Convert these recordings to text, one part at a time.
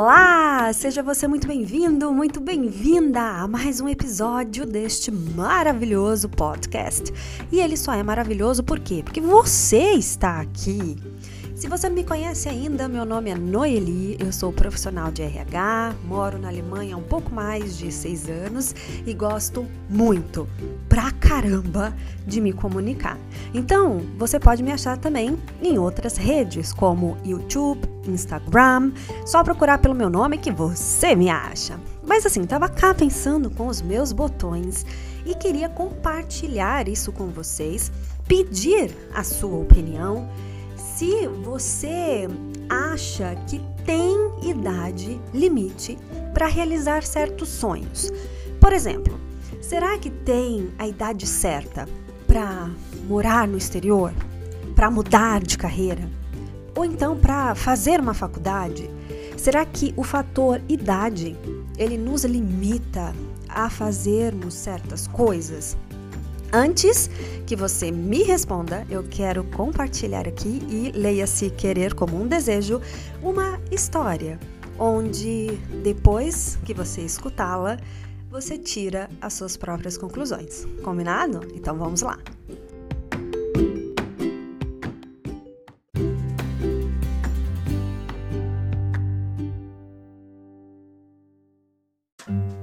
啦 Olá! Seja você muito bem-vindo, muito bem-vinda a mais um episódio deste maravilhoso podcast. E ele só é maravilhoso por quê? Porque você está aqui. Se você não me conhece ainda, meu nome é Noeli, eu sou profissional de RH, moro na Alemanha há um pouco mais de seis anos e gosto muito, pra caramba, de me comunicar. Então, você pode me achar também em outras redes, como YouTube, Instagram, só procurar pelo meu nome que você me acha. Mas assim, tava cá pensando com os meus botões e queria compartilhar isso com vocês, pedir a sua opinião se você acha que tem idade limite para realizar certos sonhos. Por exemplo, será que tem a idade certa para morar no exterior, para mudar de carreira, ou então para fazer uma faculdade? Será que o fator idade ele nos limita a fazermos certas coisas? Antes que você me responda, eu quero compartilhar aqui e leia-se querer como um desejo uma história onde depois que você escutá-la, você tira as suas próprias conclusões. Combinado? Então vamos lá. A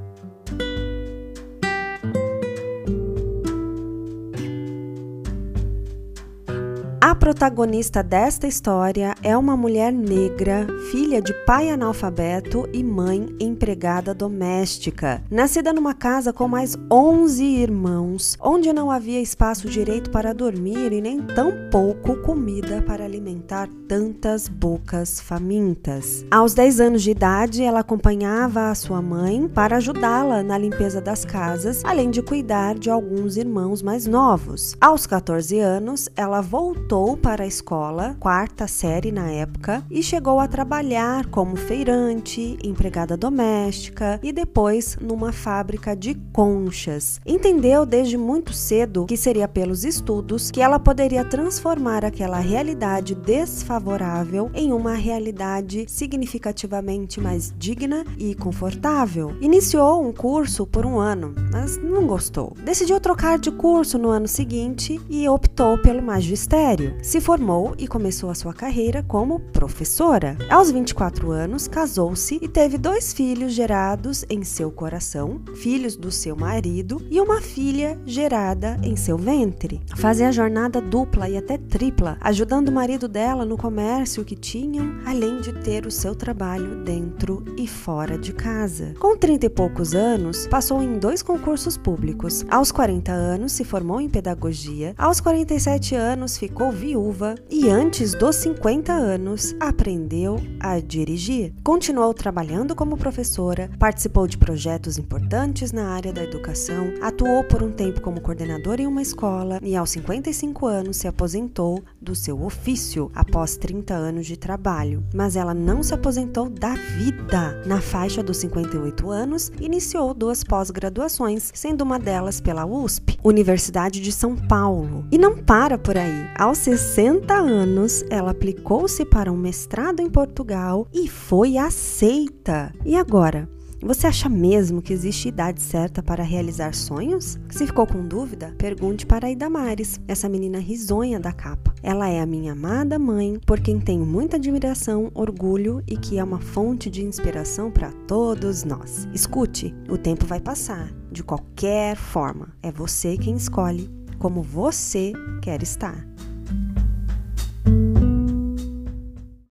protagonista desta história é uma mulher negra, filha de pai analfabeto e mãe empregada doméstica. Nascida numa casa com mais 11 irmãos, onde não havia espaço direito para dormir e nem tampouco comida para alimentar tantas bocas famintas. Aos 10 anos de idade, ela acompanhava a sua mãe para ajudá-la na limpeza das casas, além de cuidar de alguns irmãos mais novos. Aos 14 anos, ela voltou para a escola, quarta série na época, e chegou a trabalhar como feirante, empregada doméstica e depois numa fábrica de conchas. Entendeu desde muito cedo que seria pelos estudos que ela poderia transformar aquela realidade desfavorável em uma realidade significativamente mais digna e confortável. Iniciou um curso por um ano, mas não gostou. Decidiu trocar de curso no ano seguinte e optou pelo magistério se formou e começou a sua carreira como professora. Aos 24 anos, casou-se e teve dois filhos gerados em seu coração, filhos do seu marido, e uma filha gerada em seu ventre. Fazia jornada dupla e até tripla, ajudando o marido dela no comércio que tinham, além de ter o seu trabalho dentro e fora de casa. Com 30 e poucos anos, passou em dois concursos públicos. Aos 40 anos, se formou em pedagogia. Aos 47 anos, ficou viúva e antes dos 50 anos aprendeu a dirigir. Continuou trabalhando como professora, participou de projetos importantes na área da educação, atuou por um tempo como coordenadora em uma escola e aos 55 anos se aposentou do seu ofício após 30 anos de trabalho. Mas ela não se aposentou da vida. Na faixa dos 58 anos, iniciou duas pós-graduações, sendo uma delas pela USP, Universidade de São Paulo. E não para por aí. Aos 60 anos, ela aplicou-se para um mestrado em Portugal e foi aceita. E agora? Você acha mesmo que existe idade certa para realizar sonhos? Se ficou com dúvida, pergunte para a Idamares, essa menina risonha da capa. Ela é a minha amada mãe, por quem tenho muita admiração, orgulho e que é uma fonte de inspiração para todos nós. Escute, o tempo vai passar, de qualquer forma. É você quem escolhe como você quer estar.